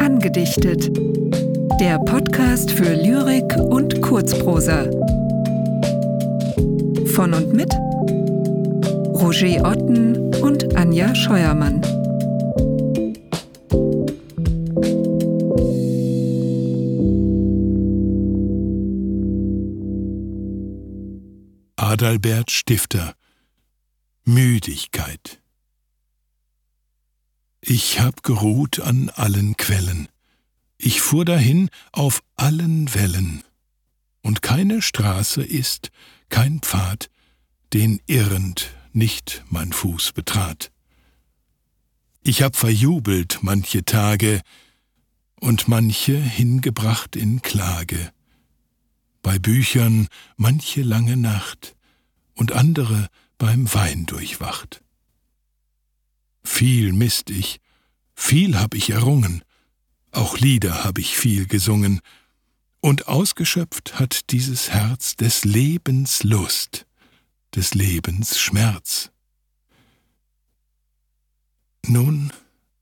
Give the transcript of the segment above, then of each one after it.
Angedichtet. Der Podcast für Lyrik und Kurzprosa. Von und mit Roger Otten und Anja Scheuermann. Adalbert Stifter Müdigkeit. Ich hab geruht an allen Quellen, ich fuhr dahin auf allen Wellen, und keine Straße ist, kein Pfad, den irrend nicht mein Fuß betrat. Ich hab verjubelt manche Tage und manche hingebracht in Klage, bei Büchern manche lange Nacht, und andere beim Wein durchwacht. Viel misst ich, viel hab ich errungen, auch Lieder hab ich viel gesungen, und ausgeschöpft hat dieses Herz des Lebens Lust, des Lebens Schmerz. Nun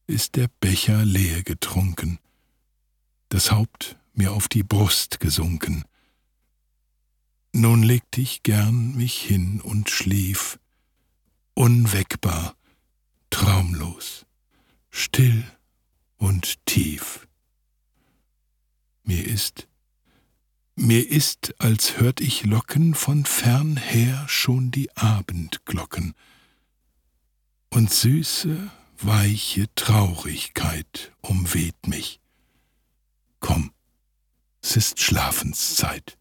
ist der Becher leer getrunken, das Haupt mir auf die Brust gesunken, nun legte ich gern mich hin und schlief, unweckbar, traumlos, still und tief. Mir ist, mir ist, als hört ich locken von fern her schon die Abendglocken, und süße, weiche Traurigkeit umweht mich. Komm, es ist Schlafenszeit.